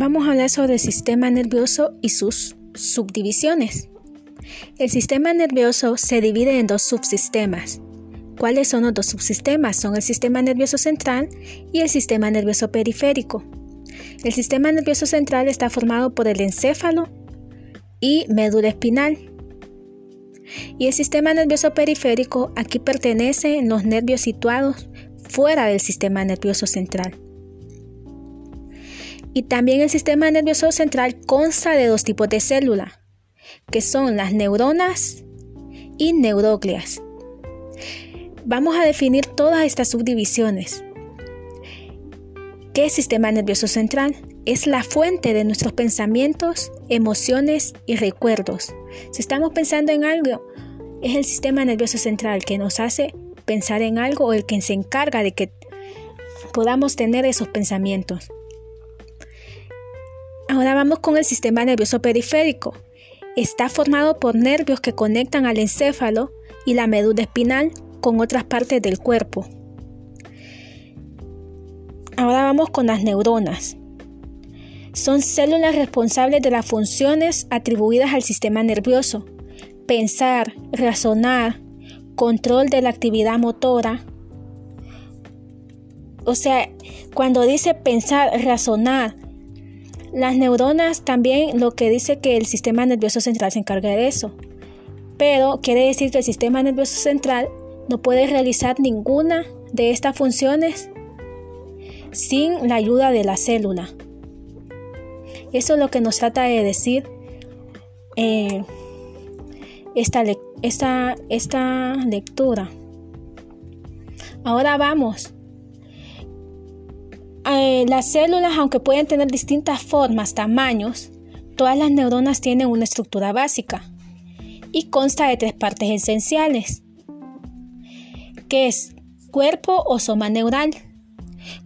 vamos a hablar sobre el sistema nervioso y sus subdivisiones. El sistema nervioso se divide en dos subsistemas. ¿Cuáles son los dos subsistemas? Son el sistema nervioso central y el sistema nervioso periférico. El sistema nervioso central está formado por el encéfalo y médula espinal. Y el sistema nervioso periférico aquí pertenece los nervios situados fuera del sistema nervioso central. Y también el sistema nervioso central consta de dos tipos de células, que son las neuronas y neurógleas. Vamos a definir todas estas subdivisiones. ¿Qué es sistema nervioso central? Es la fuente de nuestros pensamientos, emociones y recuerdos. Si estamos pensando en algo, es el sistema nervioso central que nos hace pensar en algo o el que se encarga de que podamos tener esos pensamientos. Ahora vamos con el sistema nervioso periférico. Está formado por nervios que conectan al encéfalo y la médula espinal con otras partes del cuerpo. Ahora vamos con las neuronas. Son células responsables de las funciones atribuidas al sistema nervioso. Pensar, razonar, control de la actividad motora. O sea, cuando dice pensar, razonar, las neuronas también lo que dice que el sistema nervioso central se encarga de eso. Pero quiere decir que el sistema nervioso central no puede realizar ninguna de estas funciones sin la ayuda de la célula. Eso es lo que nos trata de decir eh, esta, esta, esta lectura. Ahora vamos eh, las células, aunque pueden tener distintas formas, tamaños, todas las neuronas tienen una estructura básica y consta de tres partes esenciales, que es cuerpo o soma neural.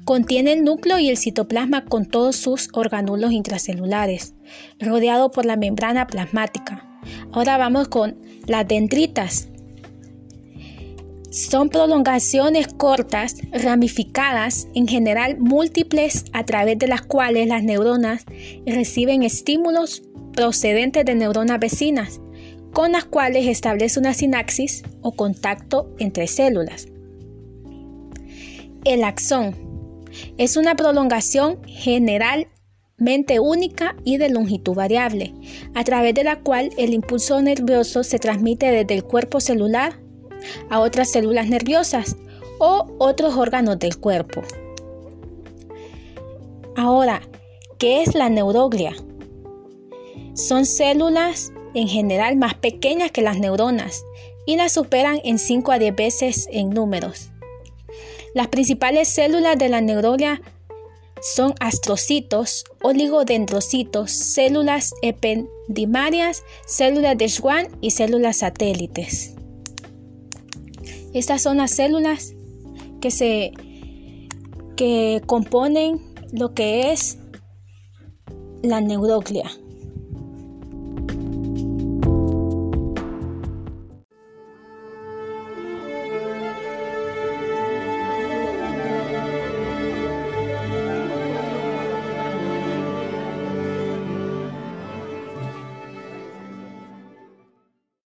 Contiene el núcleo y el citoplasma con todos sus organulos intracelulares, rodeado por la membrana plasmática. Ahora vamos con las dendritas, son prolongaciones cortas, ramificadas, en general múltiples, a través de las cuales las neuronas reciben estímulos procedentes de neuronas vecinas, con las cuales establece una sinapsis o contacto entre células. El axón es una prolongación generalmente única y de longitud variable, a través de la cual el impulso nervioso se transmite desde el cuerpo celular a otras células nerviosas o otros órganos del cuerpo. Ahora, ¿qué es la neuroglia? Son células en general más pequeñas que las neuronas y las superan en 5 a 10 veces en números. Las principales células de la neuroglia son astrocitos, oligodendrocitos, células ependimarias, células de Schwann y células satélites. Estas son las células que se que componen lo que es la neuroglia.